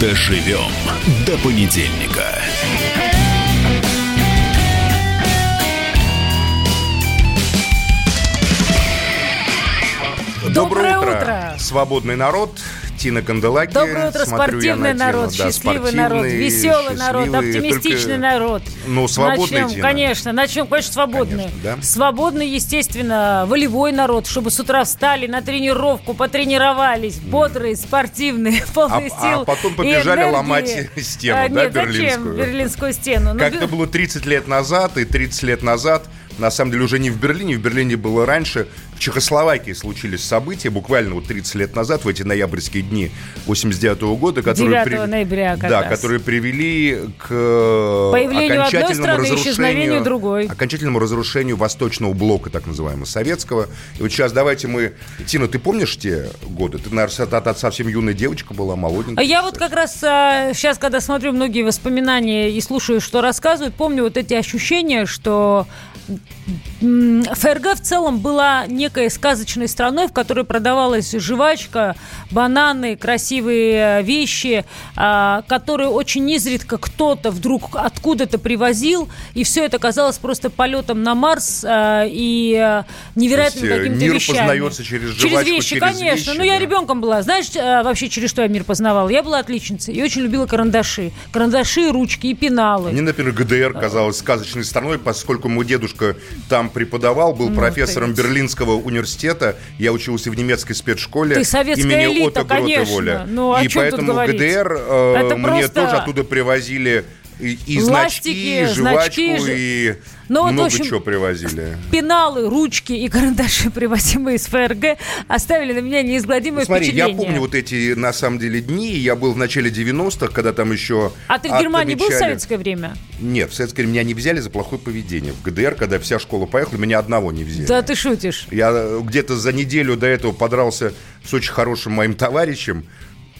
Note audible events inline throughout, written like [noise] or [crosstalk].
Доживем до понедельника. Доброе утро. Свободный народ. Тина Канделаки. Доброе утро, Смотрю спортивный Тину. народ, Да, счастливый народ, веселый народ, оптимистичный только- народ. Ну, свободный, Начнем, Тина. конечно, начнем, конечно, свободный. Конечно, да. Свободный, естественно, волевой народ, чтобы с утра встали на тренировку, потренировались, бодрые, спортивные, полные А- сил а потом побежали ломать стену, А, да, нет, зачем берлинскую? берлинскую стену? Ну, Как бе- это было 30 лет назад, и 30 лет назад, на самом деле, уже не в Берлине, в Берлине было раньше, в Чехословакии случились события, буквально вот 30 лет назад, в эти ноябрьские дни 89 года, которые... 9 ноября Да, раз. которые привели к э, Появлению одной окончательному страны, разрушению- другой. Окончательному разрушению восточного блока, так называемого, советского. И вот сейчас давайте мы... Тина, ты помнишь те годы? Ты, наверное, совсем юная девочка была, молоденькая. А Я вот как раз сейчас, когда смотрю многие воспоминания и слушаю, что рассказывают, помню вот эти ощущения, что ФРГ в целом была некой сказочной страной, в которой продавалась жвачка, бананы, красивые э, вещи, а, которые очень изредка кто-то вдруг откуда-то привозил, и все это казалось просто полетом на Марс а, и э, какими-то мир вещами. познается через Через жвачку, вещи, через конечно. вещи, ну, я да. ребенком была. Знаешь, э, вообще, через что я мир познавала? Я была отличницей и очень любила карандаши. Карандаши, ручки и пеналы. Мне, например, ГДР казалась сказочной страной, поскольку мой дедушка там преподавал, был Ну, профессором. Берлинского университета. Я учился в немецкой спецшколе Ты советская имени элита, Отто конечно. Воля. Ну, о и поэтому говорить? ГДР э, мне просто тоже оттуда привозили и, и Ластики, значки, и жвачку, значки, ж- и Ну, вот, много общем, чего привозили. Пеналы, ручки и карандаши, [laughs] привозимые из ФРГ, оставили на меня неизгладимое Ну, Смотри, я впечатление. помню вот эти, на самом деле, дни. Я был в начале 90-х, когда там еще... А ты в Германии был в отмечали- советское время? Нет, в советское время меня не взяли за плохое поведение. В ГДР, когда вся школа поехала, меня одного не взяли. Да ты шутишь. Я э, где-то за неделю до этого подрался с очень хорошим моим товарищем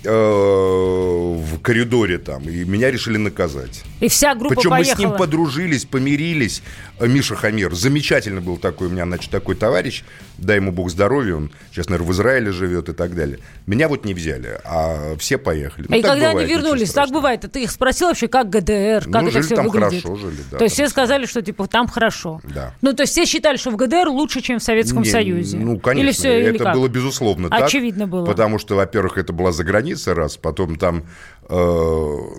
в коридоре там, и меня решили наказать. И вся группа Причем мы с поехала. ним подружились, помирились. Э, Миша Хамир, замечательно был такой у меня, значит, такой товарищ, дай ему бог здоровья, он сейчас, наверное, в Израиле живет и так далее. Меня вот не взяли, а все поехали. Ну, и когда бывает, они вернулись, так бывает. Ты их спросил вообще, как ГДР, как Ну, это жили все там выглядит? хорошо, жили, да, то есть все сказали, что типа там хорошо. Да. Ну, то есть все считали, что в ГДР лучше, чем в Советском Не, Союзе. Ну, конечно, Или все, или это как? было безусловно так. Очевидно было. Потому что, во-первых, это была за границей, раз, потом там э,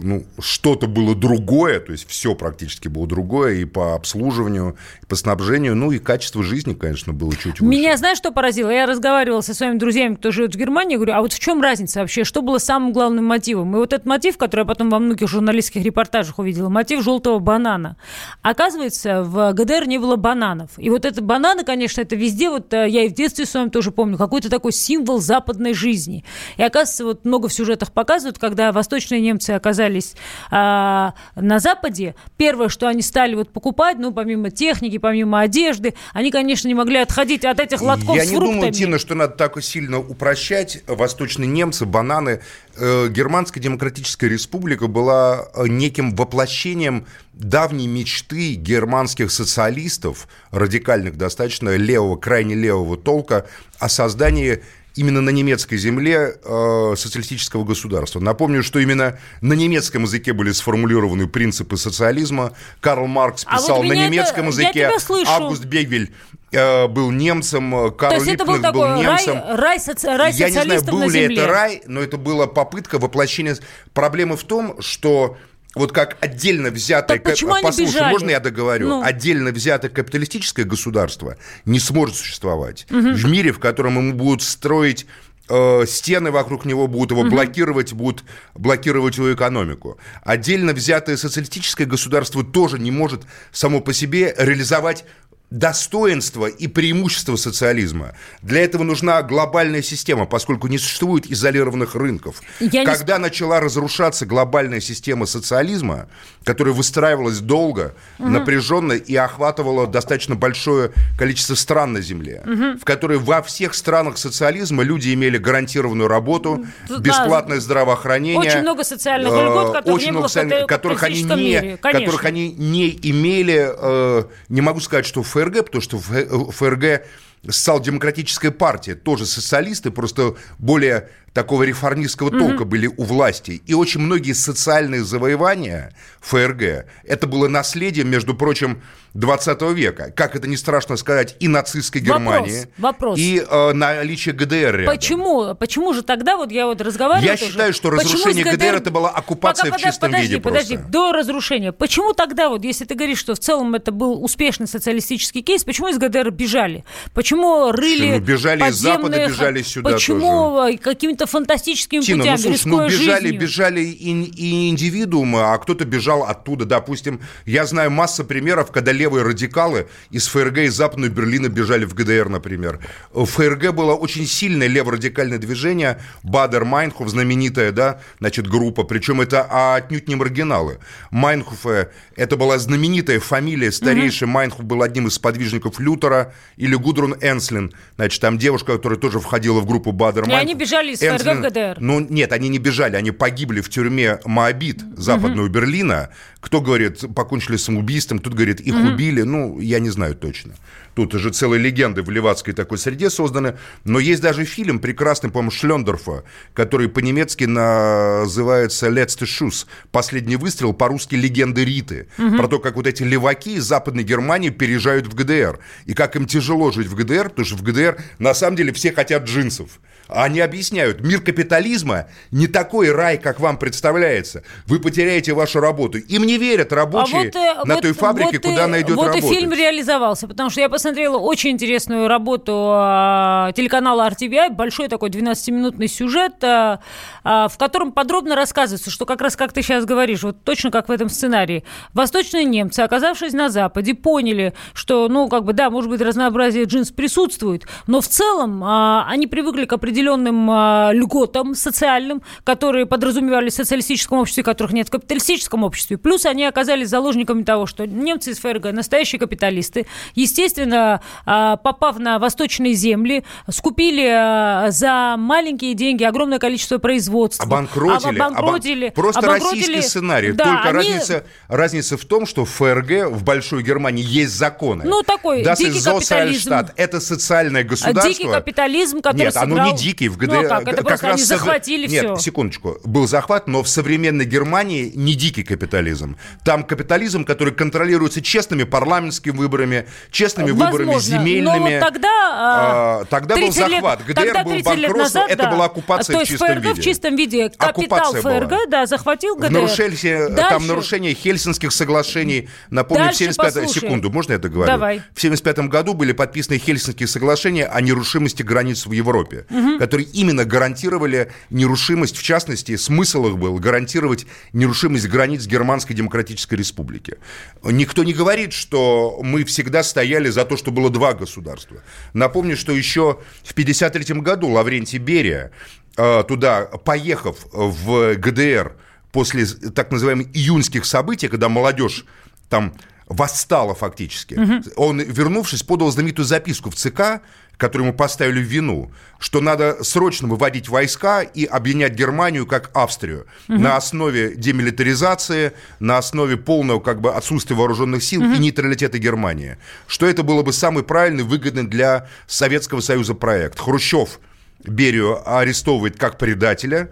ну, что-то было другое, то есть все практически было другое и по обслуживанию, и по снабжению, ну и качество жизни, конечно, было чуть выше. Меня, знаешь, что поразило? Я разговаривала со своими друзьями, кто живет в Германии, говорю, а вот в чем разница вообще? Что было самым главным мотивом? И вот этот мотив, который я потом во многих журналистских репортажах увидела, мотив желтого банана. Оказывается, в ГДР не было бананов. И вот это бананы, конечно, это везде, вот э, я и в детстве своем тоже помню, какой-то такой символ западной жизни. И оказывается, вот много в сюжетах показывают, когда восточные немцы оказались а, на Западе, первое, что они стали вот покупать, ну, помимо техники, помимо одежды, они, конечно, не могли отходить от этих лотков Я с не фруктами. думаю, Тина, что надо так сильно упрощать. Восточные немцы, бананы. Э, Германская демократическая республика была э, неким воплощением давней мечты германских социалистов, радикальных достаточно, левого, крайне левого толка, о создании именно на немецкой земле э, социалистического государства. Напомню, что именно на немецком языке были сформулированы принципы социализма. Карл Маркс А вот писал на немецком это- языке. Август Бегель э, был немцем, э, Карл это был такой рай, немцем. рай, соци- рай Я не знаю, был ли земле. это рай, но это была попытка воплощения. Проблема в том, что вот как отдельно взятое... Так почему они Послушай, бежали? можно я договорю? Ну. Отдельно взятое капиталистическое государство не сможет существовать. В мире, в котором ему будут строить э, стены вокруг него будут его блокировать, будут блокировать его экономику. Отдельно взятое социалистическое государство тоже не может само по себе реализовать достоинство и преимущество социализма. Для этого нужна глобальная система, поскольку не существует изолированных рынков. Я не Когда начала разрушаться глобальная система социализма, которая выстраивалась долго, напряженно и охватывала достаточно большое количество стран на Земле, в которой во всех странах социализма люди имели гарантированную работу, Да. бесплатное здравоохранение. Очень много социальных э, льгот, которых очень не много социальных- которых они не, мире, конечно. которых они не имели, э, не могу сказать, что в ФРГ, потому что в э, ФРГ социал-демократическая партия, тоже социалисты, просто более такого реформистского толка были у власти. И очень многие социальные завоевания ФРГ, это было наследие, между прочим, 20 века. Как это не страшно сказать, и нацистской Вопрос, Германии, вопрос. и э, наличие ГДР рядом. Почему? Почему же тогда, вот я вот разговаривала... Я тоже, считаю, что разрушение с ГДР это была оккупация Пока, в чистом подожди, виде Подожди, просто. до разрушения. Почему тогда, вот если ты говоришь, что в целом это был успешный социалистический кейс, почему из ГДР бежали? Почему рыли Ну, бежали из Запада, бежали сюда Почему э, какими-то фантастическими Тина, путями, ну слушай, ну бежали, жизнью? бежали и, и индивидуумы, а кто-то бежал оттуда. Допустим, я знаю масса примеров, когда левые радикалы из ФРГ из Западного Берлина бежали в ГДР, например. В ФРГ было очень сильное леворадикальное движение, Бадер Майнхоф, знаменитая, да, значит, группа, причем это а, отнюдь не маргиналы. Майнхофа, это была знаменитая фамилия, старейший Майнхоф был одним из сподвижников Лютера, или Гудрун Энслин, значит, там девушка, которая тоже входила в группу Бадер И Майнхоф. они бежали из ФРГ в ГДР. Ну, нет, они не бежали, они погибли в тюрьме Моабит западного Берлина. Кто говорит, покончили самоубийством, тут говорит, их убили. Ну, я не знаю точно. Тут уже целые легенды в левацкой такой среде созданы. Но есть даже фильм прекрасный, по-моему, Шлендорфа, который по-немецки называется «Letzte Schuss», «Последний выстрел», по-русски «Легенды Риты». Про то, как вот эти леваки из Западной Германии переезжают в ГДР. И как им тяжело жить в ГДР, потому что в ГДР на самом деле все хотят джинсов. Они объясняют, мир капитализма не такой рай, как вам представляется. Вы потеряете вашу работу. Им не верят рабочие э, на вот- той фабрике, вот и- куда она идет вот работать. и фильм реализовался, потому что я посмотрела очень интересную работу а, телеканала RTVI, большой такой 12-минутный сюжет, а, а, в котором подробно рассказывается, что как раз как ты сейчас говоришь, вот точно как в этом сценарии. Восточные немцы, оказавшись на Западе, поняли, что, ну, как бы, да, может быть, разнообразие джинс присутствует, но в целом они привыкли к определенным льготам социальным, которые подразумевались в социалистическом обществе, которых нет в капиталистическом обществе. Плюс они оказались заложниками того, что немцы из ФРГ настоящие капиталисты. Естественно, а, попав на восточные земли, скупили а, за маленькие деньги огромное количество производства. Обанкротили. Об- обанкротили. Обан- Просто обанкротили- российский сценарий. Да, Только они- разница, разница в том, что в ФРГ, в Большой Германии, есть законы. Ну, такой Das дикий капитализм. Это социальное А государство. Дикий капитализм, который Нет, оно сыграл- не дикий. В ГДР Ну, а как? Это просто они совре- захватили Нет, все. секундочку. Был захват, но в современной Германии не дикий капитализм. Там капитализм, который контролируется честными парламентскими выборами, честными выборами Возможно. земельными. Но вот тогда... а, А, тогда был 30 лет- захват. ГДР тогда был 30 лет банкротство, назад, это да. была оккупация То в чистом ФРГ в виде. чистом виде. Капитал Оккупация была. ФРГ, да, захватил ГДР. В нарушение, там Дальше- нарушение Хельсинских соглашений. Напомню, Дальше в 75 послушай. секунду, можно я договорю? Давай. В 75 году были подписаны Хельсинские соглашения о нерушимости границ в Европе, которые именно гарантировали нерушимость, в частности, смысл их был гарантировать нерушимость границ Германской Демократической Республики. Никто не говорит, что мы всегда стояли за то, что было два государства. Напомню, что еще в 53 году Лаврентий Берия, э, туда поехав в ГДР после так называемых июньских событий, когда молодежь там восстала фактически. Он, вернувшись, подал знаменитую записку в ЦК, которую ему поставили в вину, что надо срочно выводить войска и объединять Германию как Австрию на основе демилитаризации, на основе полного как бы отсутствия вооруженных сил и нейтралитета Германии. Что это было бы самый правильный, выгодный для Советского Союза проект. Хрущев Берию арестовывает как предателя,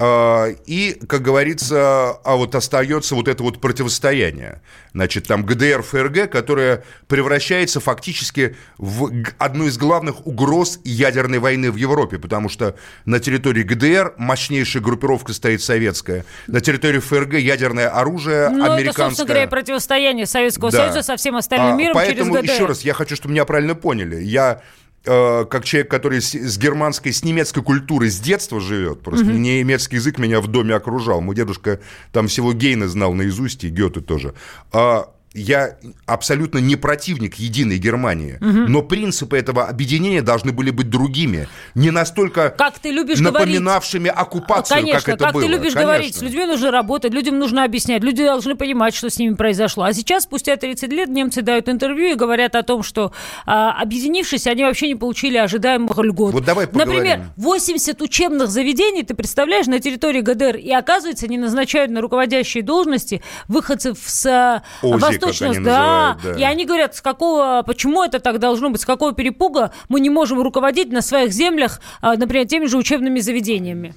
и, как говорится, а вот остается вот это вот противостояние. Значит, там ГДР, ФРГ, которое превращается фактически в одну из главных угроз ядерной войны в Европе, потому что на территории ГДР мощнейшая группировка стоит советская, на территории ФРГ ядерное оружие Ну, это, американское. собственно говоря, противостояние Советского Да. Союза со всем остальным А, миром Поэтому, через ГДР. еще раз, я хочу, чтобы меня правильно поняли. Я как человек, который с, с германской, с немецкой культурой с детства живет, просто mm-hmm. немецкий язык меня в доме окружал. Мой дедушка там всего Гейна знал наизусть, и Гёте тоже. А я абсолютно не противник единой Германии, угу. но принципы этого объединения должны были быть другими, не настолько как ты любишь напоминавшими говорить, оккупацию, конечно, как это как было. ты любишь конечно. говорить, с людьми нужно работать, людям нужно объяснять, люди должны понимать, что с ними произошло. А сейчас, спустя 30 лет, немцы дают интервью и говорят о том, что а, объединившись, они вообще не получили ожидаемых льгот. Вот давай поговорим. Например, 80 учебных заведений, ты представляешь, на территории ГДР, и оказывается, не назначают на руководящие должности выходцев с Ози, восточного... Да, да, и они говорят, с какого, почему это так должно быть, с какого перепуга мы не можем руководить на своих землях, а, например, теми же учебными заведениями.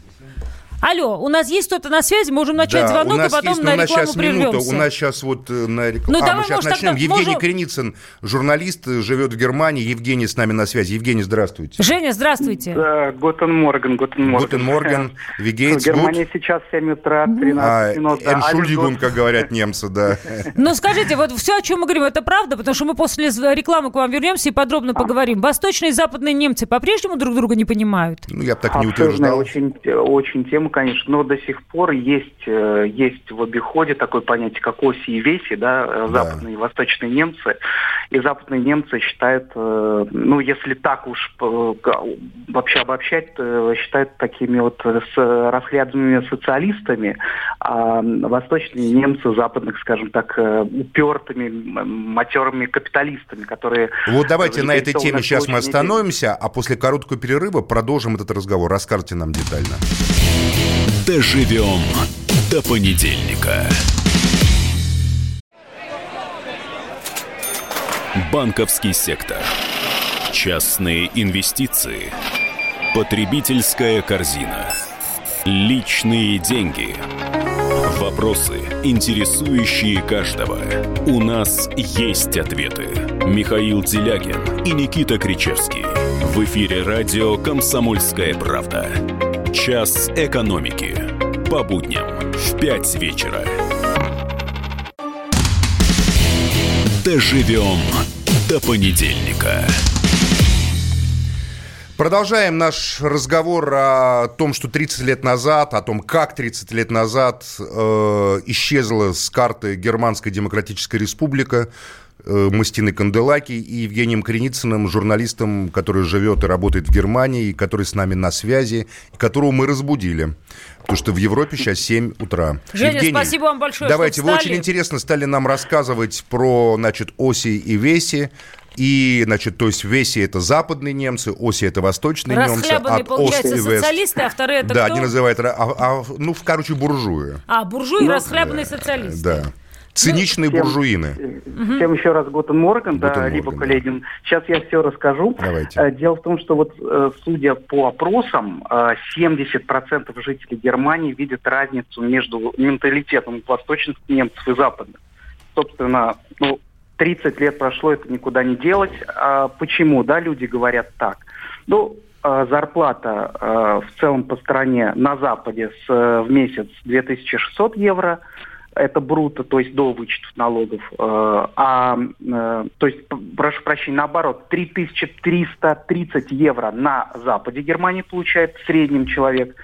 Алло, у нас есть кто-то на связи, можем начать да, звонок, и потом есть, на рекламу сейчас прервемся. Минута, у нас сейчас вот э, на рекламу. Ну, а, давай, мы сейчас может, начнем. тогда Евгений можем... Креницын, журналист, живет в Германии. Евгений с нами на связи. Евгений, здравствуйте. Женя, здравствуйте. Да, Guten Morgen, Guten Morgen. Guten Morgen, В Германии сейчас 7 утра, 13 а, минут. Entschuldigung, как говорят немцы, да. [laughs] Ну, скажите, вот все, о чем мы говорим, это правда? Потому что мы после рекламы к вам вернемся и подробно поговорим. Восточные и западные немцы по-прежнему друг друга не понимают? Ну, я бы так не утверждал. Очень, очень тема, конечно, но до сих пор есть есть, э, есть в обиходе такое понятие, как оси и веси, да, э, западные и восточные немцы. И западные немцы считают, э, ну, если так уж вообще обобщать, считают такими вот с расхлябанными социалистами, а восточные немцы западных, скажем так, упертыми, матерыми капиталистами, которые... Вот давайте на этой теме сейчас мы остановимся, а после короткого перерыва продолжим этот разговор. Расскажите нам детально. Доживем до понедельника. Банковский сектор. Частные инвестиции. Потребительская корзина. Личные деньги. Вопросы, интересующие каждого. У нас есть ответы. Михаил Делягин и Никита Кричевский. В эфире радио «Комсомольская правда». Час экономики. По будням в 5 вечера. Доживем до понедельника. Продолжаем наш разговор о том, что 30 лет назад, о том, как 30 лет назад э, исчезла с карты Германская Демократическая Республика. Э, Мастины Канделаки и Евгением Креницыным, журналистом, который живет и работает в Германии, и который с нами на связи, которого мы разбудили. Потому что в Европе сейчас 7 утра. Женя, Евгений, спасибо вам большое, Давайте, вы очень интересно стали нам рассказывать про, значит, оси и веси. И, значит, то есть веси это западные немцы, оси это восточные немцы. От получается, социалисты, а вторые это Да, кто? они называют, а, а, ну, короче, буржуи. А, буржуи, ну, расхлябанные да, социалисты. Да. Циничные всем, буржуины. Всем еще раз Гутен Морган, да, либо Каледин. Да. Сейчас я все расскажу. Давайте. Э, дело в том, что вот э, судя по опросам, 70% э, жителей Германии видят разницу между менталитетом восточных немцев и западных. Собственно, ну, 30 лет прошло, это никуда не делать. А почему, да, люди говорят так? Ну, зарплата в целом по стране на Западе с, в месяц 2600 евро – это бруто, то есть до вычетов налогов, э, а, э, то есть, прошу прощения, наоборот, 3330 евро на западе Германии получает в среднем человек,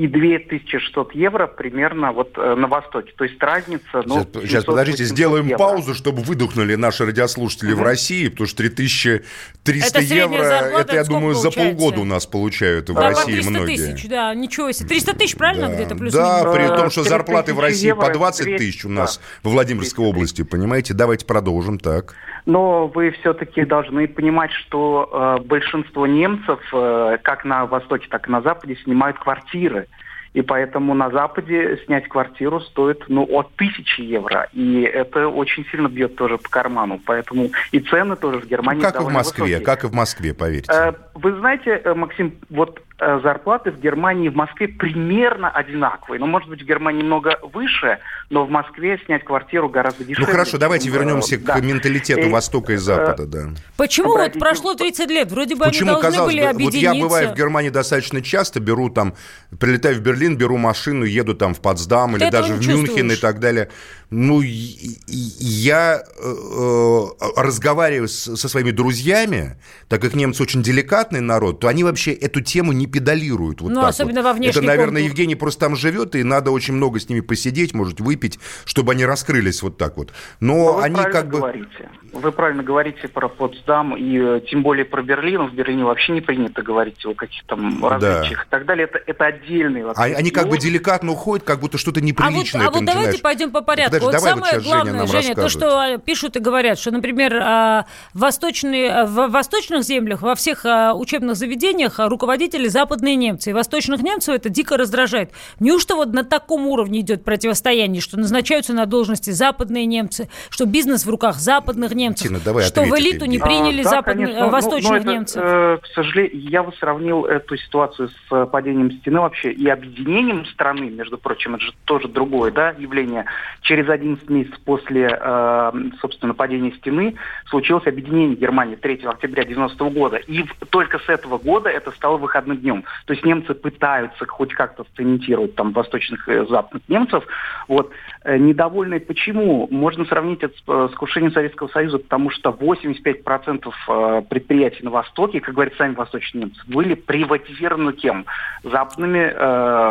и 2600 евро примерно вот э, на Востоке. То есть разница... Ну, сейчас, сейчас подождите, сделаем евро. паузу, чтобы выдохнули наши радиослушатели угу. в России, потому что 3300 это евро, это, я думаю, получается? за полгода у нас получают в да, России 300 многие. тысяч, да, ничего себе. 300 тысяч, правильно, да. где-то плюс Да, минус? при том, что зарплаты в России евро, по 20 тысяч у нас да. во Владимирской области, понимаете? Давайте продолжим, так. Но вы все-таки должны понимать, что э, большинство немцев, э, как на Востоке, так и на Западе, снимают квартиры. И поэтому на Западе снять квартиру стоит ну, от тысячи евро. И это очень сильно бьет тоже по карману. Поэтому и цены тоже в Германии ну, Как и в Москве, высокие. как и в Москве, поверьте. Э, вы знаете, э, Максим, вот зарплаты в Германии и в Москве примерно одинаковые. Ну, может быть, в Германии немного выше, но в Москве снять квартиру гораздо дешевле. Ну хорошо, давайте вернемся к да. менталитету и, Востока и Запада, да. Почему вот прошло 30 лет? Вроде бы Почему, они должны были бы, объединиться. Вот я бываю в Германии достаточно часто, беру там, прилетаю в Берлин, беру машину, еду там в Потсдам или даже в Мюнхен и так далее. Ну, я э, э, разговариваю с, со своими друзьями, так как немцы очень деликатный народ, то они вообще эту тему не педалируют. Вот ну, особенно вот. во внешней Это, наверное, контур. Евгений просто там живет, и надо очень много с ними посидеть, может, выпить, чтобы они раскрылись вот так вот. Но, Но вы они как бы... Говорите. Вы правильно говорите про Потсдам, и э, тем более про Берлин. В Берлине вообще не принято говорить о каких-то различиях да. и так далее. Это, это отдельный вообще. А, они как бы деликатно уходят, как будто что-то неприличное. А вот, а вот давайте пойдем по порядку. Вот давай самое вот главное, Женя, Женя то, что а, пишут и говорят, что, например, а, восточные, а, в восточных землях, во всех учебных заведениях руководители западные немцы. И восточных немцев это дико раздражает. Неужто вот на таком уровне идет противостояние, что назначаются на должности западные немцы, что бизнес в руках западных немцев, Тина, давай что в элиту не приняли а, западных, конечно, ну, восточных но, но немцев? э, к сожалению, я бы сравнил эту ситуацию с падением стены вообще и объединением страны, между прочим, это же тоже другое да, явление. Через 11 месяцев после Э, собственно, падения стены, случилось объединение Германии 3 октября 90 года. И только с этого года это стало выходным днем. То есть немцы пытаются хоть как-то сцементировать там восточных и западных немцев. Вот. Э, недовольны почему? Можно сравнить это с, с крушением Советского Союза, потому что 85% э, предприятий на Востоке, как говорят сами восточные немцы, были приватизированы кем? Западными э.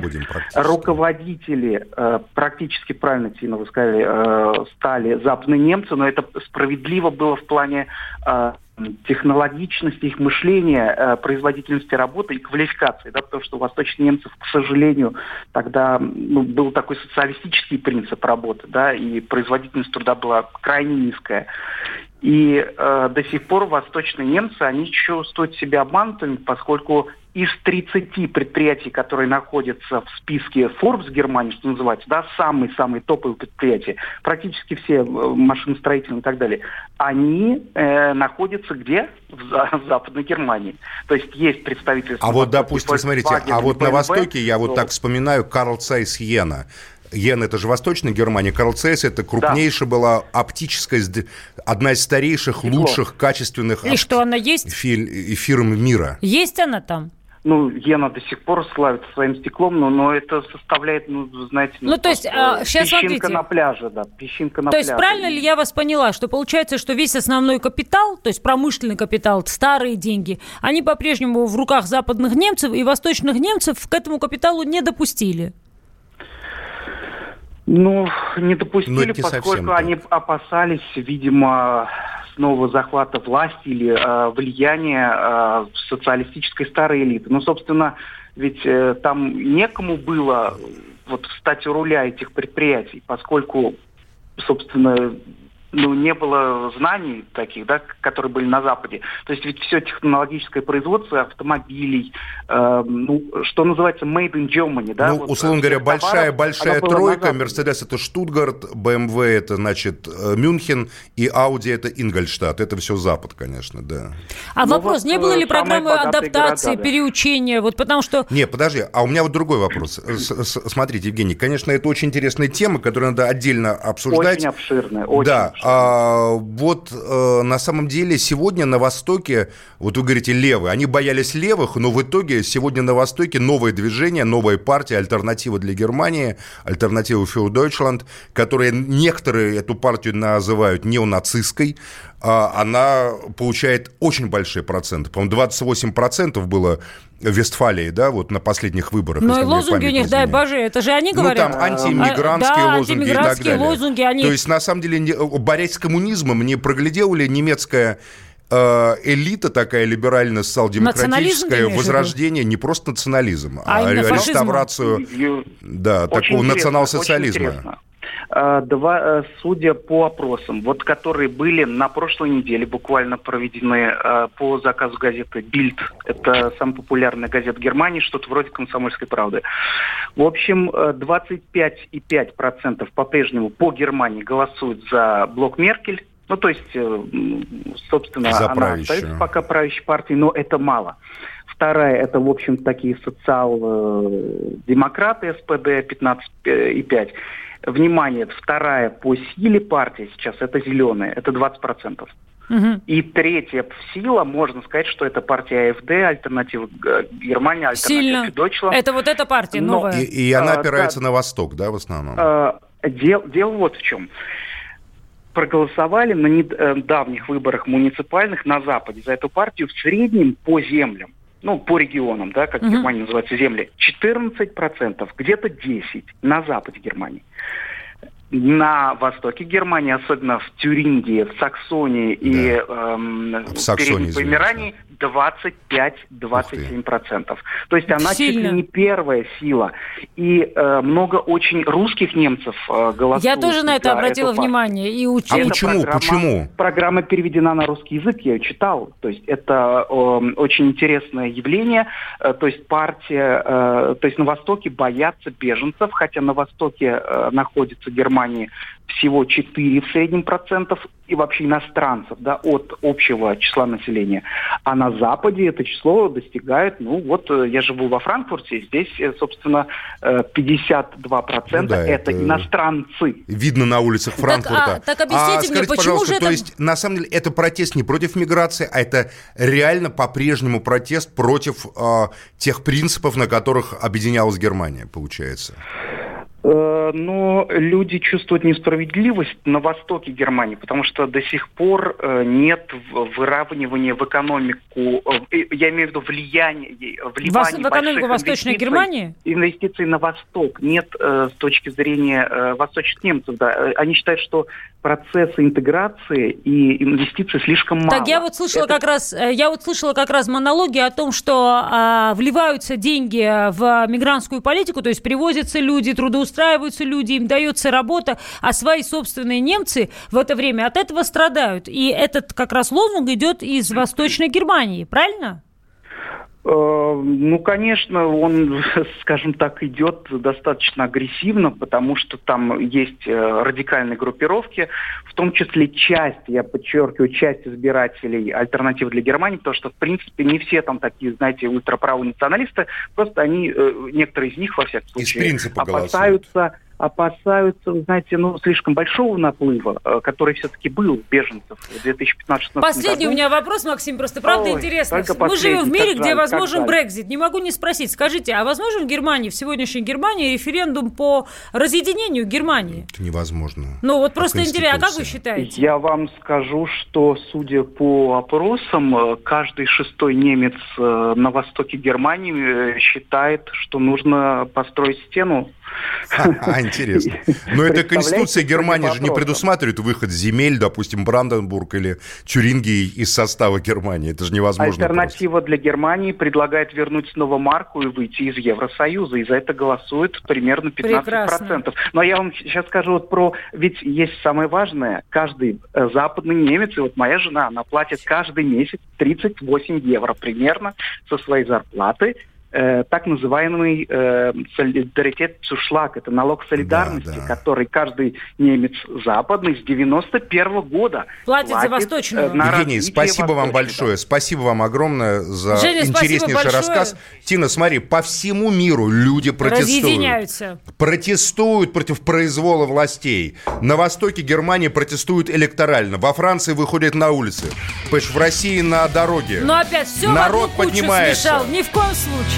Будем Руководители, э, практически правильно, Тина, вы сказали, Э, стали западные немцы, но это справедливо было в плане э, технологичности их мышления, э, производительности работы и квалификации, да, потому что у восточных немцев, к сожалению, тогда ну, был такой социалистический принцип работы, да, и производительность труда была крайне низкая. И э, до сих пор восточные немцы, они чувствуют себя обманутыми, поскольку из 30 предприятий, которые находятся в списке Forbes Германии, что называется, да, самые-самые топовые предприятия, практически все э, машиностроительные и так далее, они э, находятся где? В, в Западной Германии. То есть есть представительство... А вот, допустим, смотрите, а вот на Востоке, я вот так вспоминаю, Карл Цайс Йена, Йен это же Восточная Германия, Карл Цейс это крупнейшая да. была оптическая, одна из старейших, Стекло. лучших, качественных И что она есть? фирм мира. Есть она там? ну, Ена до сих пор славится своим стеклом, но, но это составляет, ну, знаете, ну, ну то есть, а, сейчас песчинка смотрите. на пляже, да, песчинка на то пляже. То есть, правильно ли я вас поняла, что получается, что весь основной капитал, то есть промышленный капитал, старые деньги, они по-прежнему в руках западных немцев, и восточных немцев к этому капиталу не допустили? Ну, не допустили, поскольку они опасались, видимо, снова захвата власти или э, влияния э, социалистической старой элиты. Ну, собственно, ведь э, там некому было вот встать у руля этих предприятий, поскольку, собственно, ну, не было знаний таких, да, которые были на Западе. То есть ведь все технологическое производство автомобилей, э, ну, что называется made in Germany, да? Ну, вот, условно говоря, большая, большая тройка, Мерседес это Штутгарт, BMW это, значит, э, Мюнхен и Audi это Ингольштадт. Это все Запад, конечно, да. А ну, вопрос, вот, не было ли э, программы адаптации, города, да. переучения? Вот потому что... Не, подожди, а у меня вот другой вопрос. Смотрите, Евгений, конечно, это очень интересная тема, которую надо отдельно обсуждать. Очень обширная, очень Да, а, вот а, на самом деле сегодня на Востоке, вот вы говорите левые, они боялись левых, но в итоге сегодня на Востоке новое движение, новая партия, альтернатива для Германии, альтернатива für Deutschland, которые некоторые эту партию называют неонацистской, она получает очень большие проценты. По-моему, 28% было в Вестфалии, да, вот на последних выборах. Ну и лозунги у них, дай боже, это же они говорят. Ну там антииммигрантские а, да, лозунги и так далее. лозунги, они... То есть, на самом деле, борясь с коммунизмом, не проглядела ли немецкая э, элита такая либерально социал-демократическая, возрождение, не просто национализм, а, а реставрацию да, такого национал-социализма. Э, два, э, судя по опросам, вот которые были на прошлой неделе буквально проведены э, по заказу газеты «Бильд», это самая популярная газета Германии, что-то вроде «Комсомольской правды». В общем, 25,5% по-прежнему по Германии голосуют за блок Меркель, ну, то есть, собственно, за она остается пока правящей партией, но это мало Вторая – это, в общем, такие социал-демократы СПД 15,5. Внимание, вторая по силе партия сейчас – это зеленые, это 20%. Угу. И третья сила, можно сказать, что это партия АФД, альтернатива Германия, альтернатива Сильно. Deutschland. Это вот эта партия новая. И, и она а, опирается да. на восток, да, в основном? А, дел, дело вот в чем проголосовали на недавних выборах муниципальных на Западе за эту партию в среднем по землям, ну, по регионам, да, как угу. в Германии называются земли, 14%, где-то 10% на Западе Германии на востоке Германии, особенно в Тюрингии, в Саксонии да. и эм, в Саксонии, Померании, 25-27%. То есть она Сильно. чуть ли не первая сила. И э, много очень русских немцев э, голосуют. Я тоже на это обратила внимание и учила. А почему? Программа, почему? Программа переведена на русский язык, я ее читал. То есть это э, очень интересное явление. Э, то есть партия, э, то есть на Востоке боятся беженцев, хотя на Востоке э, находится Германия всего 4 в среднем процентов и вообще иностранцев да, от общего числа населения. А на Западе это число достигает, ну вот э, я живу во Франкфурте, здесь, э, собственно, 52% ну, да, это, это иностранцы. Видно на улицах Франкфурта. Так, а, так объясните а, мне, почему же это... То есть, на самом деле, это протест не против миграции, а это реально по-прежнему протест против э, тех принципов, на которых объединялась Германия, получается? Э, но люди чувствуют несправедливость на востоке Германии, потому что до сих пор э, нет выравнивания в экономику, э, я имею в виду влияние, вливание в экономику Восточной Германии? Инвестиций на восток нет с точки зрения восточных немцев. Да. Они считают, что процесса интеграции и инвестиций слишком мало. Так я вот слышала Это... как раз, я вот слышала как раз монологи о том, что а, вливаются деньги в мигрантскую политику, то есть привозятся люди, трудоустраиваются устраиваются люди, им дается работа, а свои собственные немцы в это время от этого страдают. И этот как раз лозунг идет из Восточной Германии, правильно? Э, ну, конечно, он, [laughs] скажем так, идет достаточно агрессивно, потому что там есть э, радикальные группировки, в том числе часть, я подчеркиваю, часть избирателей альтернативы для Германии, потому что, в принципе, не все там такие, знаете, ультраправые националисты, просто они, э, некоторые из них, во всяком случае, опасаются... Голосуют опасаются, знаете, ну, слишком большого наплыва, э, который все-таки был беженцев в 2015 году. Последний у меня вопрос, Максим, просто правда Ой, интересно. Мы живем в мире, где возможен Брекзит. Не могу не спросить. Скажите, а возможен в Германии, в сегодняшней Германии, референдум по разъединению Германии? Это невозможно. Ну, вот просто интересно, а как вы считаете? Я вам скажу, что, судя по опросам, э, каждый шестой немец э, на востоке Германии считает, что нужно построить стену а, интересно. Но эта Конституция Германии же не предусматривает выход земель, допустим, Бранденбург или Тюрингии из состава Германии. Это же невозможно. Альтернатива просто. для Германии предлагает вернуть снова марку и выйти из Евросоюза. И за это голосует примерно 15%. Прекрасно. Но я вам сейчас скажу вот про... Ведь есть самое важное. Каждый э, западный немец, и вот моя жена, она платит каждый месяц 38 евро примерно со своей зарплаты э, так называемый э, солидаритет Цушлаг, это налог солидарности, да, да. который каждый немец западный с 91 -го года платит, платит за восточную. Э, на Евгений, спасибо вам большое, спасибо вам огромное за Женя, интереснейший рассказ. Тина, смотри, по всему миру люди протестуют. Протестуют против произвола властей. На востоке Германии протестуют электорально. Во Франции выходят на улицы. Понимаешь, в России на дороге. Но опять все Народ поднимается. Смешал. Ни в коем случае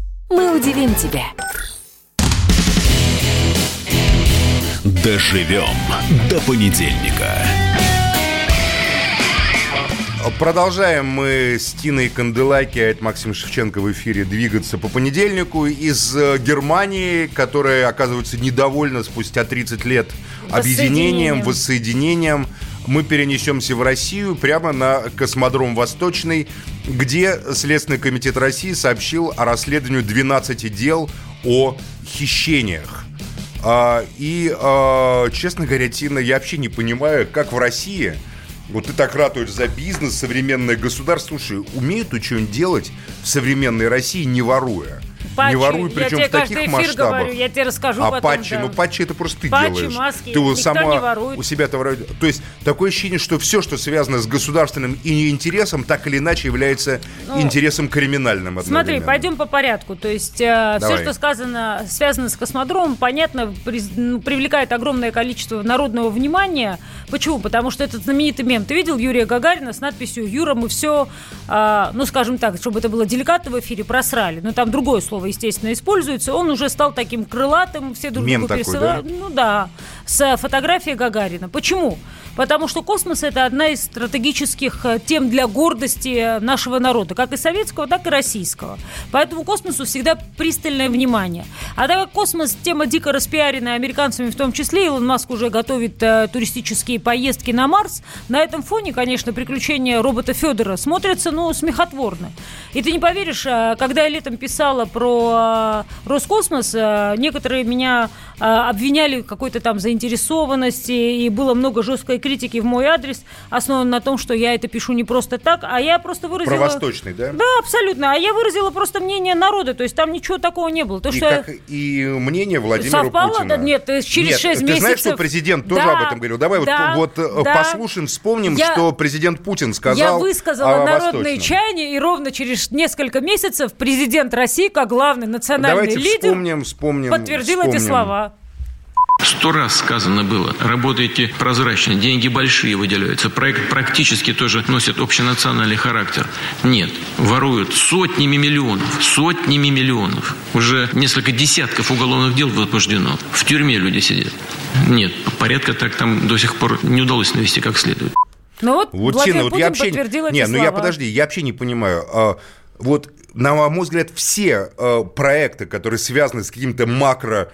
мы удивим тебя. Доживем до понедельника. Продолжаем мы с Тиной Канделаки, а это Максим Шевченко в эфире, двигаться по понедельнику из э, Германии, которая, оказывается, недовольна спустя 30 лет объединением, воссоединением. Мы перенесемся в Россию прямо на космодром Восточный, где Следственный комитет России сообщил о расследовании 12 дел о хищениях. А, и, а, честно говоря, Тина, я вообще не понимаю, как в России, вот ты так ратуешь за бизнес, современное государство, слушай, умеют что-нибудь делать в современной России, не воруя? Патчи. Не воруй, причем я в таких масштабах. говорю, я тебе расскажу А потом, патчи, да. ну патчи это просто ты Патчи, делаешь. маски, ты никто сама у себя-то ворует. То есть такое ощущение, что все, что связано с государственным и интересом, так или иначе является интересом криминальным Ну, Смотри, пойдем по порядку. То есть э, все, что сказано, связано с космодромом, понятно, приз- ну, привлекает огромное количество народного внимания. Почему? Потому что этот знаменитый мем. Ты видел Юрия Гагарина с надписью «Юра, мы все, ну, скажем так, чтобы это было деликатно в эфире, просрали». Но там другое слово, естественно, используется. Он уже стал таким крылатым, все друг Мем другу пересылают. Ну да, с фотографией Гагарина. Почему? Потому что космос это одна из стратегических э, тем для гордости нашего народа, как и советского, так и российского. Поэтому космосу всегда пристальное внимание. А так как космос тема дико распиаренная американцами в том числе, Илон Маск уже готовит э, туристические поездки на Марс, на этом фоне, конечно, приключения робота Федора смотрятся, ну, смехотворно. И ты не поверишь, э, когда я летом писала про э, Роскосмос, э, некоторые меня э, обвиняли в какой-то там заинтересованности, и было много жесткой критики в мой адрес, основан на том, что я это пишу не просто так, а я просто выразила... Про Восточный, да? Да, абсолютно. А я выразила просто мнение народа, то есть там ничего такого не было. То, И, что я- как, и мнение Владимира Совпало? Путина. Да нет, через Нет, шесть ты знаешь, месяцев- что президент тоже Да, об этом говорил? Давай да, вот, вот да. послушаем, вспомним, Я- что президент Путин сказал Я высказала народные чаяния, и ровно через несколько месяцев президент России, как главный национальный Давайте лидер, вспомним, вспомним. подтвердил эти вспомним. слова. Сто раз сказано было, работаете прозрачно, деньги большие выделяются, проект практически тоже носит общенациональный характер. Нет, воруют сотнями миллионов, сотнями миллионов. Уже несколько десятков уголовных дел возбуждено. В тюрьме люди сидят. Нет, порядка так там до сих пор не удалось навести как следует. Ну вот, Вот, Владимир вот Путин я вообще... подтвердил эти Не, ну слова. я подожди, я вообще не понимаю. А, вот, на мой взгляд, все а, проекты, которые связаны с каким-то макро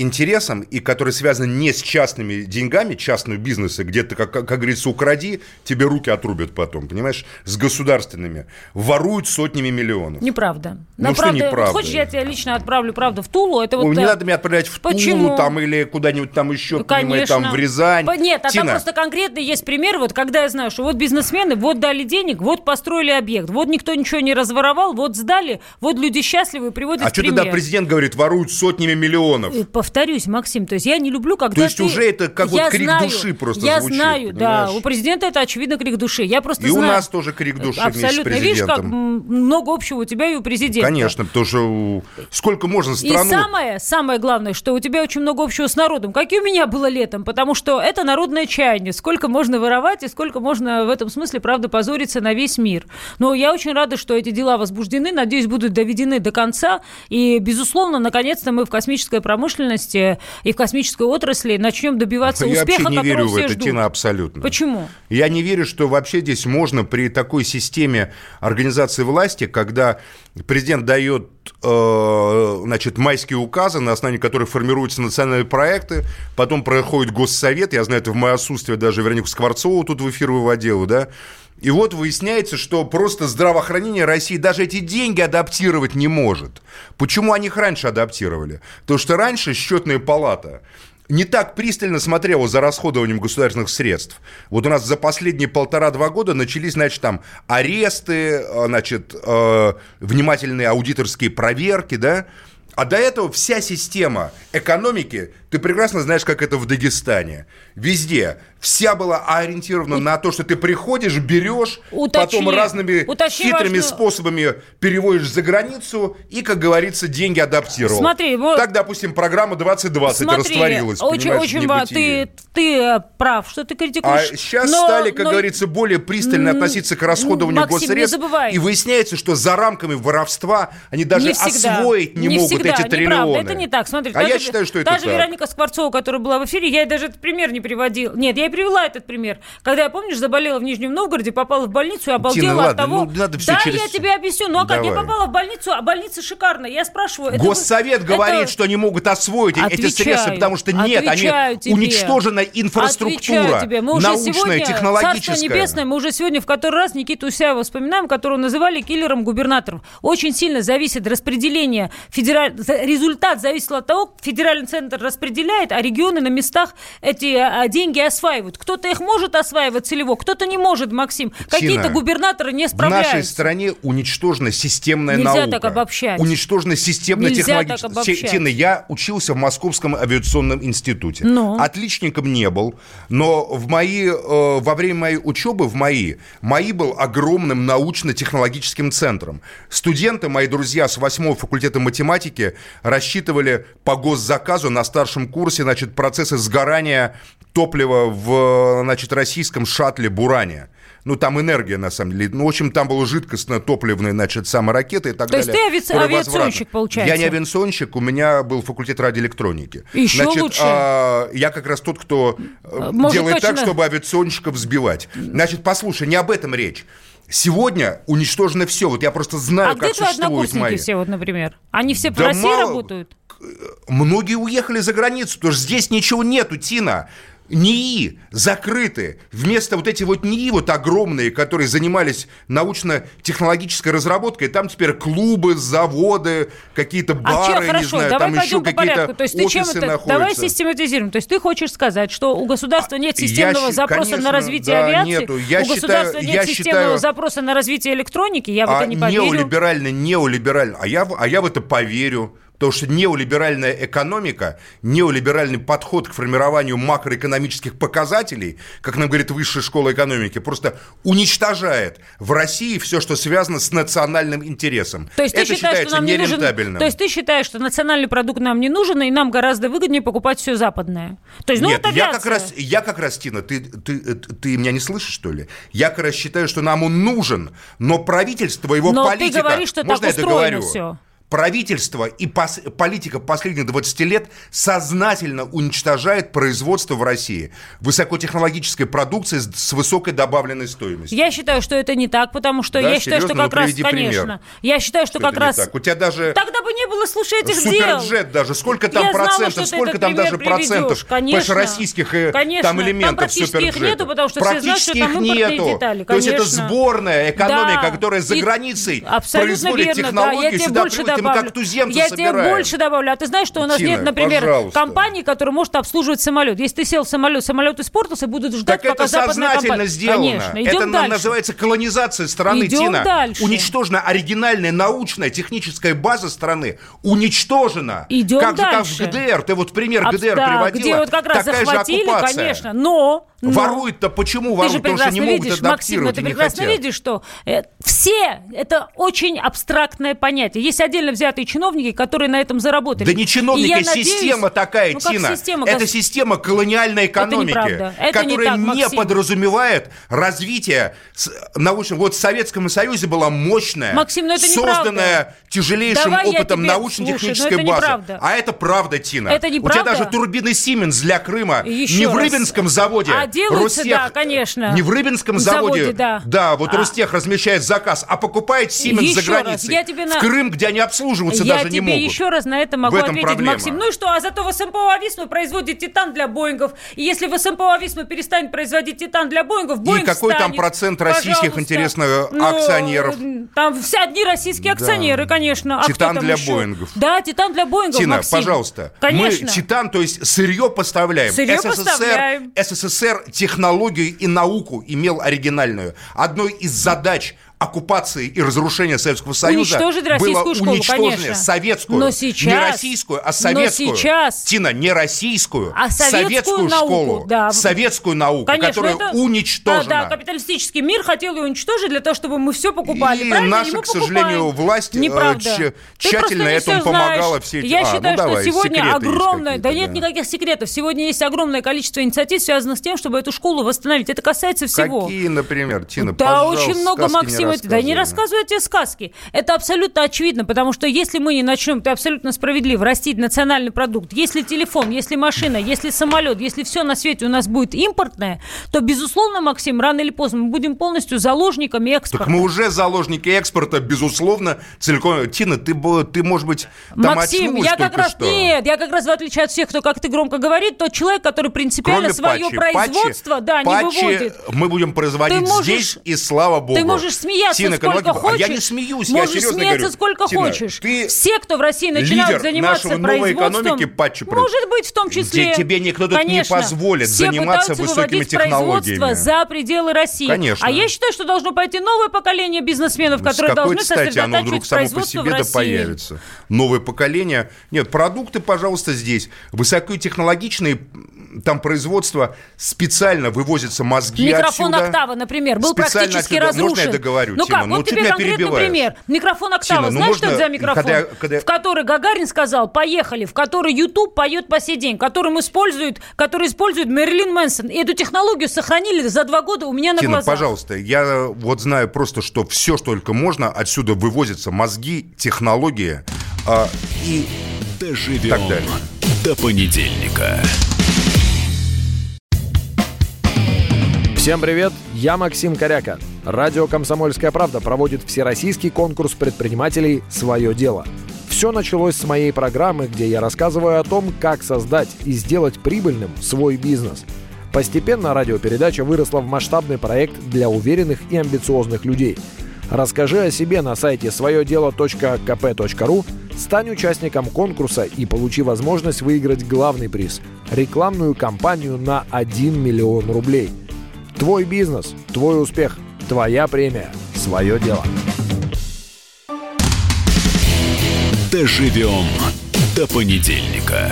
интересом и которые связаны не с частными деньгами, частного бизнеса, где ты, как, как говорится, укради, тебе руки отрубят потом, понимаешь, с государственными, воруют сотнями миллионов. Неправда. Ну что правда- неправда? Хочешь, я тебя лично отправлю, правда, в Тулу? Это Ой, вот, не э, надо меня отправлять в Почему? Тулу там или куда-нибудь там еще, Ну, понимаешь, там в Рязань. Нет, а там просто конкретно есть пример, вот когда я знаю, что вот бизнесмены, вот дали денег, вот построили объект, вот никто ничего не разворовал, вот сдали, вот люди счастливы, приводят а что пример. тогда президент говорит, воруют сотнями миллионов? Повторюсь, Максим, то есть я не люблю, когда То есть ты- уже это как вот Я крик знаю, души просто Я звучит, знаю, да, понимаешь? у президента это очевидно крик души. Я просто И у знаю. нас тоже крик души Абсолютно. Видишь, как много общего у тебя и у президента. Конечно, потому что сколько можно И страну... самое, самое главное, что у тебя очень много общего с народом, как и у меня было летом, потому что это народное чаяние. Сколько можно воровать и сколько можно в этом смысле, правда, позориться на весь мир. Но я очень рада, что эти дела возбуждены, надеюсь, будут доведены до конца. И, безусловно, наконец-то мы в космической промышленности и в космической отрасли начнем добиваться [laughs] Я успеха, вообще не верю в это, ждут. Тина, абсолютно. Почему? Я не верю, что вообще здесь можно при такой системе организации власти, когда президент дает э, значит, майские указы, на основании которых формируются национальные проекты, потом проходит госсовет, я знаю, это в мое отсутствие даже Веронику Скворцову тут в эфир выводила, да, и вот выясняется, что просто здравоохранение России даже эти деньги адаптировать не может. Почему они их раньше адаптировали? Потому что раньше счетная палата не так пристально смотрела за расходованием государственных средств. Вот у нас за последние полтора-два года начались, значит, там аресты, э, значит, э, внимательные аудиторские проверки, да, а до этого вся система экономики, ты прекрасно знаешь, как это в Дагестане. Везде. Вся была ориентирована на то, что ты приходишь, берешь, Уточни. потом разными Уточни хитрыми важную- способами переводишь за границу и, как говорится, деньги адаптировал. Смотри, вот- Так, допустим, программа 2020 Смотри, растворилась. очень, очень в ва- небытие. ты, ты э, прав, что ты А критикуешь. сейчас но- стали, как но- говорится, более пристально относиться к расходованию Максим, не госсредств. И выясняется, что за рамками воровства они даже не всегда. освоить не, могут всегда, эти неправда, триллионы. Это не так. Смотри, а я считаю, что это так. Вероника Скворцова, которая была в эфире, я ей даже этот пример не приводила. Нет, я ей привела этот пример. Когда я, помнишь, заболела в Нижнем Новгороде, попала в больницу и обалдела Тина, от ладно, того... ну, надо всё да, через- я тебе объясню. Ну, а как? Я попала в больницу, а больница шикарная. Я спрашиваю... это Госсовет это- говорит, что они могут освоить эти Отвечаю, средства, потому что нет, отвечаю они тебе. уничтожена Отвечаю инфраструктура тебе. Мы уже научная, сегодня, технологическая. Царство небесное, мы уже сегодня в который раз Никиту Усяева вспоминаем, которого называли киллером губернаторов. Очень сильно зависит распределение, федераль... результат зависит от того, федеральный центр распределяет, а регионы на местах эти а, деньги осваивают. Кто-то их может осваивать целево, кто-то не может, Максим. Какие-то губернаторы не В справляются. нашей стране уничтожена системная Нельзя наука. так обобщать. Уничтожена системная Нельзя технологическая. Тина, я учился в Московском авиационном институте. Ну? Отличником не был, но в мои, э, во время моей учебы в МАИ, МАИ был огромным научно-технологическим центром. Студенты, мои друзья с восьмого факультета математики рассчитывали по госзаказу на старшем курсе значит, процессы сгорания топлива в значит, российском шаттле «Буране». Ну, там энергия, на самом деле. Ну, в общем, там было жидкостно-топливные, значит, самые ракеты и так То есть далее. ты авиа- Скоро авиационщик, возвратно. получается? Я не авиационщик, у меня был факультет радиоэлектроники. Еще Значит, лучше. а, я как раз тот, кто э, Может, делает так, точно. чтобы авиационщиков сбивать. Значит, послушай, не об этом речь. Сегодня уничтожено все. Вот я просто знаю, А где как твои существуют однокурсники мои. все, вот, например? Они все Да России мало. работают? Многие уехали за границу, потому что здесь ничего нету, Тина. НИИ закрыты. Вместо вот эти вот НИИ вот огромные, которые занимались научно-технологической разработкой, там теперь клубы, заводы, какие-то А бары, чё, не хорошо, знаю, давай там еще какие-то. То есть ты чем это... находятся. Давай систематизируем. То есть ты хочешь сказать, что у государства нет Я системного щи- запроса конечно, на развитие да, авиации, нету. Я у государства считаю- нет я системного считаю- запроса на развитие электроники, я в а это не поверю. неолиберально, неолиберально. А я, а я в это поверю. Потому что неолиберальная экономика, неолиберальный подход к формированию макроэкономических показателей, как нам говорит высшая школа экономики, просто уничтожает в России все, что связано с национальным интересом. То есть ты это считаешь, считается что нам не нужен... То есть ты считаешь, что национальный продукт нам не нужен, и нам гораздо выгоднее покупать все западное? То есть, ну, Нет, вот я как раз, я как раз, Тина, ты, ты, ты меня не слышишь, что ли? Я как раз считаю, что нам он нужен, но правительство, его Но ты политика... говоришь, что Можно так устроено договорю? Правительство и пос- политика последних 20 лет сознательно уничтожает производство в России высокотехнологической продукции с, высокой добавленной стоимостью. Я считаю, что это не так, потому что Да, я считаю, что серьезно? как Ну, раз, приведи конечно, пример. я считаю, что, Что как раз так? У тебя даже тогда бы не было, слушай, этих дел. суперджет даже, сколько там Я знала, процентов, что ты сколько там даже пример приведешь. процентов Конечно. российских э, Конечно. там Там элементов их суперджета? нету, потому что все знают, что там их импортные нету. детали, То есть это сборная экономика, Да. которая за И- границей Абсолютно производит верно, технологии, да. Я сюда больше приводит, мы добавлю. как туземцы Я тебе собираем. больше добавлю. А ты знаешь, что у нас Тина, нет, например, пожалуйста. компании, которая может обслуживать самолет. Если ты сел в самолет, самолет испортился, будут ждать, Так пока это сознательно компания... сделано. Конечно. Идем это дальше. называется колонизация страны, Идем Тина. дальше. Уничтожена оригинальная научная техническая база страны. Уничтожена. Идем как дальше. же как в ГДР. Ты вот пример Абс- ГДР да, приводила. где вот как раз Такая захватили, конечно, но... но- Воруют-то почему Ты воруют? же Потому что прекрасно не могут видишь, Максим, адаптировать ты и не прекрасно хотят. видишь, что э, все, это очень абстрактное понятие. Есть отдельно взятые чиновники, которые на этом заработали. Да не чиновники, а надеюсь- система такая, Ну, как Тина. система, это гос- система колониальной экономики, неправда. Это не которая так, Максим. подразумевает развитие научного. Вот в Советском Союзе была мощная, Максим, ну это созданная тяжелейшим Давай опытом ну это базы. неправда. А это правда, Тина. Это У тебя неправда. даже турбины Сименс для Крыма Еще не в раз. Рыбинском заводе. А делаются, Ростех- да, конечно. Не в Рыбинском Заводе, заводе. да. Да, вот А. Ростех размещает заказ, а покупает Сименс за раз, границей. я тебе на- В Крым, где они обслуживаться Я даже не тебе могут. еще раз на это могу ответить, проблема. Максим. Ну и что, а зато в СМПО Ависма производит титан для Боингов. И если в СМПО Ависма перестанет производить титан для Боингов, Боинг какой там встанет. процент российских, Пожалуйста. интересно, Ну, акционеров? Там все одни российские акционеры, конечно. А Титан там для еще? Боингов. Да, титан для Боингов, Тина, Максим. пожалуйста. Конечно. Мы титан, то есть сырье поставляем. Сырье СССР, поставляем. СССР технологию и науку имел оригинальную. Одной из задач оккупации и разрушения Советского Союза Уничтожить было школу, уничтожение конечно. советскую. Но сейчас- не российскую, а советскую. но сейчас- Тина, не российскую, А советскую науку, школу. да. Советскую науку, Конечно, которая это- уничтожена. Да, да, капиталистический мир хотел ее уничтожить для того, чтобы мы все покупали. И Правильно? наша, к сожалению, власть, э, Неправда. тщательно этому помогала все эти- Я А, ну считаю, давай, что сегодня огромное... Да нет да. никаких секретов. Сегодня есть огромное количество инициатив, связанных с тем, чтобы эту школу восстановить. Это касается всего. Какие, например, Тина, Да, очень много, Максим, рассказывайте, да не рассказывайте сказки. Это абсолютно очевидно, потому что если мы не начнем, ты абсолютно справедливо, растить национальный продукт, если телефон, если машина, если самолет, если все на свете у нас будет импортное, то, безусловно, Максим, рано или поздно мы будем полностью заложниками экспорта. Так мы уже заложники экспорта, безусловно, целиком. Тина, ты, ты может быть, там Максим, я как раз что. нет, я как раз в отличие от всех, кто, как ты громко говорит, тот человек, который принципиально Кроме свое патчи, производство, патчи, да, патчи не выводит. Мы будем производить можешь, здесь и слава богу. Ты можешь смеяться Тина, сколько хочешь. А я не смеюсь, можешь я серьезно смеяться говорю. сколько Тина, хочешь. Ты Все, кто в России начинают заниматься нашего новой экономики патчи может быть, в том числе. Тебе никто тут Конечно, не позволит заниматься высокими технологиями. за пределы России. Конечно. А я считаю, что должно пойти новое поколение бизнесменов, которые должны стати оно вдруг само по себе да появится? Новое поколение. Нет, продукты, пожалуйста, здесь. Высокотехнологичные там производство специально вывозятся мозги Микрофон отсюда. «Октава», например, был практически отсюда. разрушен. Можно я договорю, Ну Тина? как, ну, вот тебе конкретный пример. Микрофон «Октава», Тина, ну, знаешь, можно... что это за микрофон? Когда, когда... В который Гагарин сказал «поехали», в который YouTube поет по сей день, которым использует, который использует Мэрилин Мэнсон. И эту технологию сохранили за два года у меня на Тина, глазах. пожалуйста, я вот знаю просто, что все, что только можно, отсюда вывозятся мозги, технологии а, и Доживем так далее. до понедельника. Всем привет, я Максим Коряка. Радио «Комсомольская правда» проводит всероссийский конкурс предпринимателей «Свое дело». Все началось с моей программы, где я рассказываю о том, как создать и сделать прибыльным свой бизнес. Постепенно радиопередача выросла в масштабный проект для уверенных и амбициозных людей. Расскажи о себе на сайте своедело.кп.ру, стань участником конкурса и получи возможность выиграть главный приз – рекламную кампанию на 1 миллион рублей – Твой бизнес, твой успех, твоя премия, свое дело. Доживем до понедельника.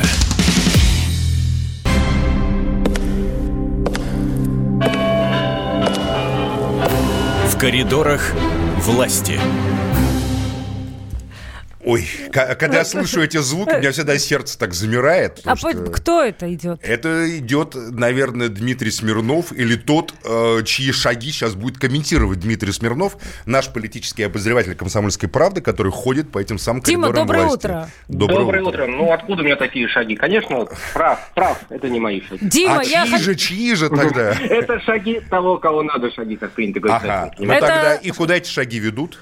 В коридорах власти. Ой, когда я слышу эти звуки, у меня всегда сердце так замирает. А что... кто это идет? Это идет, наверное, Дмитрий Смирнов или тот, э, чьи шаги сейчас будет комментировать Дмитрий Смирнов, наш политический обозреватель «Комсомольской правды», который ходит по этим самым Тима, коридорам доброе власти. утро. Доброе, доброе утро. утро. Ну, откуда у меня такие шаги? Конечно, прав, прав, это не мои шаги. Дима, а я... чьи же, чьи же тогда? [laughs] Это шаги того, кого надо шаги, как принято говорить. Ага, ну тогда и куда эти шаги ведут?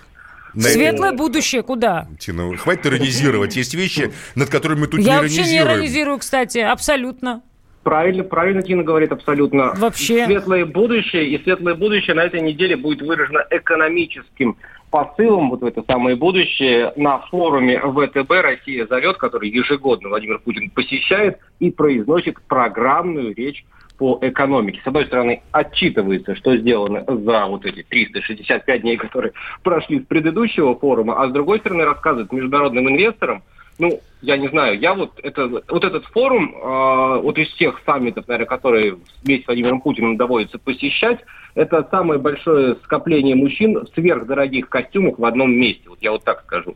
Светлое будущее куда? Тина, хватит иронизировать. Есть вещи, над которыми мы тут Я не вообще не иронизирую, кстати, абсолютно. Правильно, правильно Тина говорит, абсолютно. Вообще. Светлое будущее, и светлое будущее на этой неделе будет выражено экономическим посылом вот в это самое будущее на форуме ВТБ «Россия зовет», который ежегодно Владимир Путин посещает и произносит программную речь по экономике. С одной стороны, отчитывается, что сделано за вот эти 365 дней, которые прошли с предыдущего форума, а с другой стороны, рассказывает международным инвесторам, ну, я не знаю, я вот, это, вот этот форум, э, вот из всех саммитов, наверное, которые вместе с Владимиром Путиным доводится посещать, это самое большое скопление мужчин в сверхдорогих костюмах в одном месте, вот я вот так скажу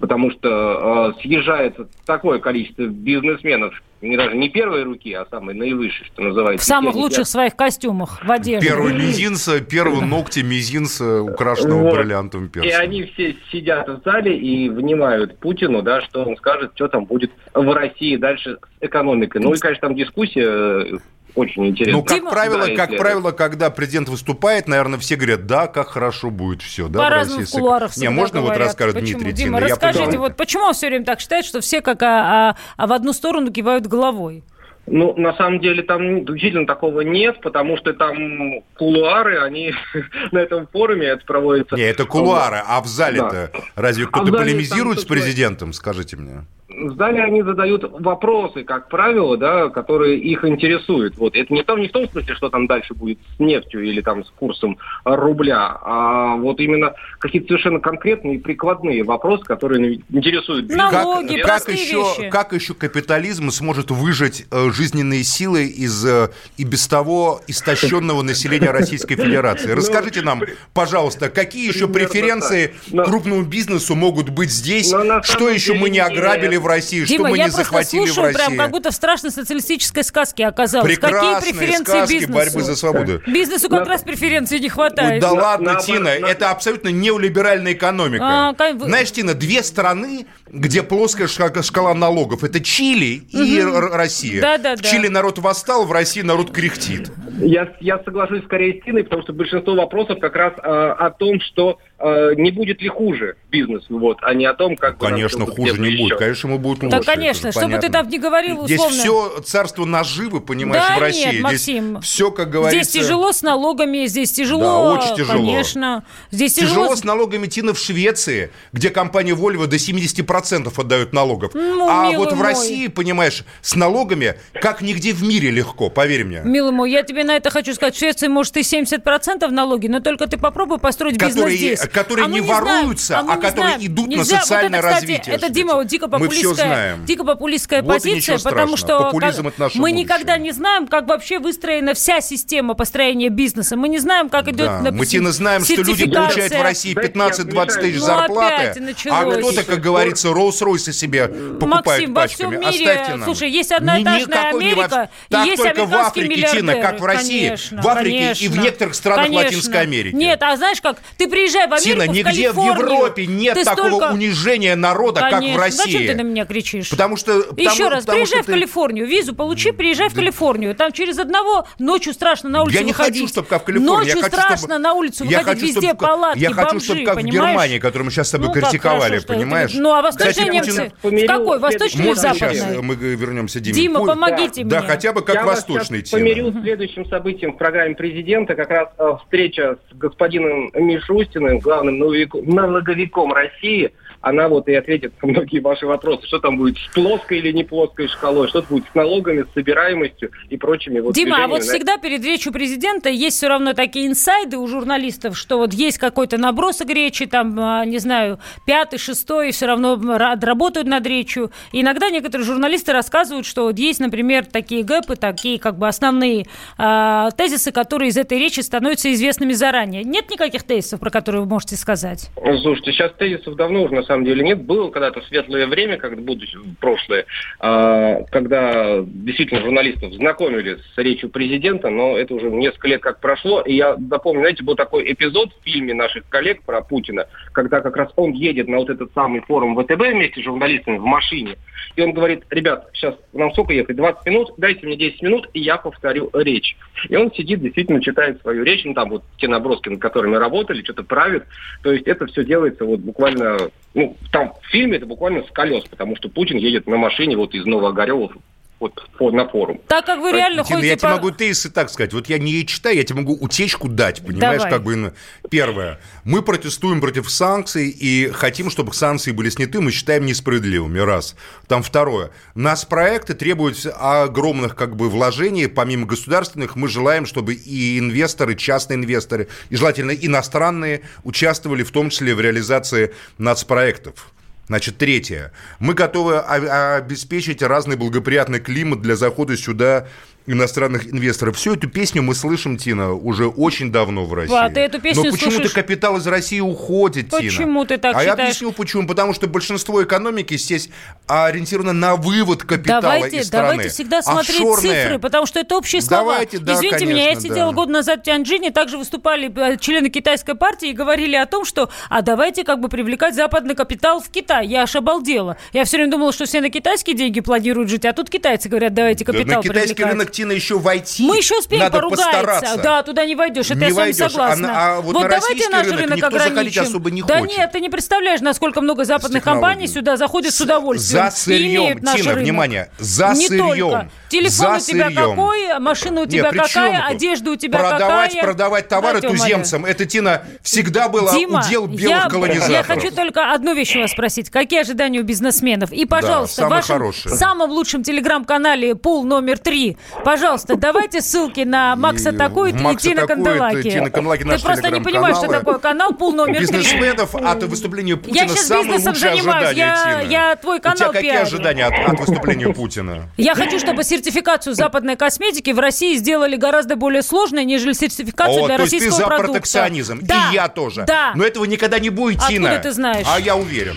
потому что э, съезжает такое количество бизнесменов, не даже не первой руки, а самой наивысшей, что называется. В самых лучших я... своих костюмах в одежде. Первый мизинца, первый ногти мизинца, украшенного вот. бриллиантовым перстом. И они все сидят в зале и внимают Путину, да, что он скажет, что там будет в России дальше с экономикой. Ну и, конечно, там дискуссия очень интересно. Ну, как Дима... правило, да, как правило, когда президент выступает, наверное, все говорят, да, как хорошо будет все. Да, По-разному в кулуарах Не, можно говорят. вот рассказать Почему? Дмитрий Дима, Тина? расскажите, вот почему он все время так считает, что все как а, а, а в одну сторону кивают головой? Ну, на самом деле там действительно такого нет, потому что там кулуары, они [laughs] на этом форуме это проводится. Не, это кулуары, а в зале-то да. разве кто-то а полемизирует с президентом, скажите мне? В зале они задают вопросы, как правило, да, которые их интересуют. Вот. Это не, том, не в том смысле, что там дальше будет с нефтью или там с курсом рубля, а вот именно какие-то совершенно конкретные и прикладные вопросы, которые интересуют. Налоги, как, как, еще, вещи. как еще капитализм сможет выжать э, жизненные силы из э, и без того истощенного населения Российской Федерации? [laughs] Ну, Расскажите нам, пожалуйста, какие еще преференции крупному бизнесу могут быть здесь? Что еще мы не ограбили в России, Дима, что мы я не захватили слушаю, в России. прям как будто в страшной социалистической сказке оказалось. Прекрасные Какие преференции сказки бизнесу? борьбы за свободу. Бизнесу как раз преференций не Ой, хватает. да На- ладно, на- Тина, на- это абсолютно неолиберальная экономика. А, как Знаешь, Тина, две страны, где плоская шка- шкала налогов, это Чили и Р- Россия. Да-да-да. В Чили народ восстал, в России народ кряхтит. Я, я соглашусь скорее с Тиной, потому что большинство вопросов как раз э, о том, что не будет ли хуже бизнесу, вот, а не о том, как... Конечно, хуже не еще. будет. Конечно, ему будет лучше. Да, это конечно, же что бы ты там ни говорил, Здесь условно. все царство наживы, понимаешь, Да в России. нет, Здесь Максим. все, как говорится... Здесь тяжело с налогами, здесь тяжело, Да, очень тяжело. конечно. Здесь Тяжело тяжело, с налогами Тина в Швеции, где компания Volvo до 70% отдает налогов. Ну, а вот в мой. России, понимаешь, с налогами как нигде в мире легко, поверь мне. Милый мой, я тебе на это хочу сказать. В Швеции, может, и 70% налоги, но только ты попробуй построить бизнес Которые- здесь. Которые А не знаем, воруются, а не которые знаем. идут на Нельзя. социальное вот это, кстати, развитие, Это, Дима, дико популистская, знаем. дико популистская Вот позиция, потому что как- это наше мы будущее. никогда не знаем, как вообще выстроена вся система построения бизнеса. Мы не знаем, как идет, Да, допустим, мы Тина знаем, что люди получают в России Дайте я 15-20 тысяч Ну, зарплаты, а кто-то, как говорится, Rolls-Royce себе покупает Максим, во пачками. всем мире, Оставьте нам. слушай, есть одноэтажная Никакой не Америка, во- и Так есть только в Африке, Тина, как в России, Конечно, в Африке и в конечно. некоторых странах Конечно. Латинской Америки. Нет, а знаешь как, ты приезжай в Америку, Тина, в нигде в Европе нет ты такого столько- унижения народа, как в Конечно. России. Зачем ты на меня кричишь? Потому что... Еще потому- раз, потому приезжай в ты- Калифорнию, визу получи, приезжай в Калифорнию. Там через одного ночью страшно на улицу Я не выходить. хочу, чтобы как в Калифорнии. Ночью я хочу, страшно чтобы... на улицу я выходить, хочу, везде чтобы... палатки, Я хочу, бомжи, чтобы как в понимаешь? Германии, которую мы сейчас с тобой Ну, критиковали, хорошо, что это- понимаешь? Ну, а восточные Кстати, немцы? Путин- В какой? Восточной или Можно сейчас мы вернемся, Диме? Дима, помогите Да, мне. хотя бы как восточный Тина. помирю с следующим событием в программе президента. Как раз э, встреча с господином Мишустиным, главным налоговиком- России. Она вот и ответит на многие ваши вопросы. Что там будет с плоской или не плоской шкалой, что будет с налогами, с собираемостью и прочими вот Дима, а вот на всегда перед речью президента есть все равно такие инсайды у журналистов, что вот есть какой-то набросок речи, там, а, не знаю, пятый, шестой, все равно ра- работают над речью. И иногда некоторые журналисты рассказывают, что вот есть, например, такие гэпы, такие как бы основные а, тезисы, которые из этой речи становятся известными заранее. Нет никаких тезисов, про которые вы можете сказать? Слушайте, сейчас тезисов давно уже на самом деле нет. Было когда-то светлое время, когда будущее, прошлое, а, когда действительно журналистов знакомили с речью президента, но это уже несколько лет как прошло. И я напомню, знаете, был такой эпизод в фильме наших коллег про Путина, когда как раз он едет на вот этот самый форум ВТБ вместе с журналистами в машине, и он говорит, ребят, сейчас нам сколько ехать? 20 минут, дайте мне 10 минут, и я повторю речь. И он сидит, действительно читает свою речь, ну там вот те наброски, над которыми работали, что-то правит. То есть это все делается вот буквально, ну там в фильме это буквально с колес, потому что Путин едет на машине вот из Новоогарева вот на форум. Так как вы реально Тина, ходите я тебе по... могу тезисы так сказать. Вот я не читаю, я тебе могу утечку дать, понимаешь, Давай. как бы. ну, Первое. Мы протестуем против санкций и хотим, чтобы санкции были сняты, мы считаем несправедливыми, раз. Там второе. Нас проекты требуют огромных как бы вложений, помимо государственных, мы желаем, чтобы и инвесторы, частные инвесторы, и желательно иностранные, участвовали в том числе в реализации нацпроектов. Значит, третье. Мы готовы обеспечить разный благоприятный климат для захода сюда иностранных инвесторов. Всю эту песню мы слышим, Тина, уже очень давно в России. А, ты эту песню Но почему-то слушаешь- капитал из России уходит, Тина. Почему ты так а я считаешь? объясню почему. Потому что большинство экономики здесь ориентировано на вывод капитала Давайте, из страны. давайте всегда смотреть Офшорные. цифры, потому что это общие слова. Давайте, да, Извините меня, я конечно, сидела да. год назад в Тяньчжине, также выступали э, члены китайской партии и говорили о том, что а давайте как бы привлекать западный капитал в Китай. Я аж обалдела. Я все время думала, что все на китайские деньги планируют жить, а тут китайцы говорят, давайте Да капитал на китайский привлекать. рынок, Тина, еще войти Мы еще успеем Надо поругаться. постараться. Да, туда не войдешь. Это Не я с вами войдешь. А согласна. на- а вот на давайте наш рынок рынок никто ограничим. особо не да хочет. нет, ты не представляешь, насколько много западных компаний сюда заходят с удовольствием. За сырьем, Тина, рынок. внимание, за не сырьем. Только. Телефон За у тебя сырьем. какой, машина у Нет, тебя чем какая, одежда у тебя продавать, какая. Продавать товары Да, Тёма, туземцам, это, Тина, всегда было Дима, удел белых я, колонизаторов. я хочу только одну вещь у вас спросить. Какие ожидания у бизнесменов? И, пожалуйста, в самые вашем хорошие. самом лучшем телеграм-канале «Пул номер три», пожалуйста, давайте ссылки на Макса такой и Макса Тина Канделаки. Тина Канделаки, Ты просто не понимаешь, что такое канал «Пул номер три». бизнесменов от выступления Путина Я сейчас самые бизнесом лучшие занимаюсь, ожидания, я- я твой У тебя канал какие пиарю. ожидания от, от выступления Путина? Я хочу, чтобы сертификацию западной косметики в России сделали гораздо более сложной, нежели сертификацию О, для то есть ты российского за продукта. протекционизм. Да, И я тоже. Да. Но этого никогда не будет, Откуда Тина. ты знаешь? А я уверен.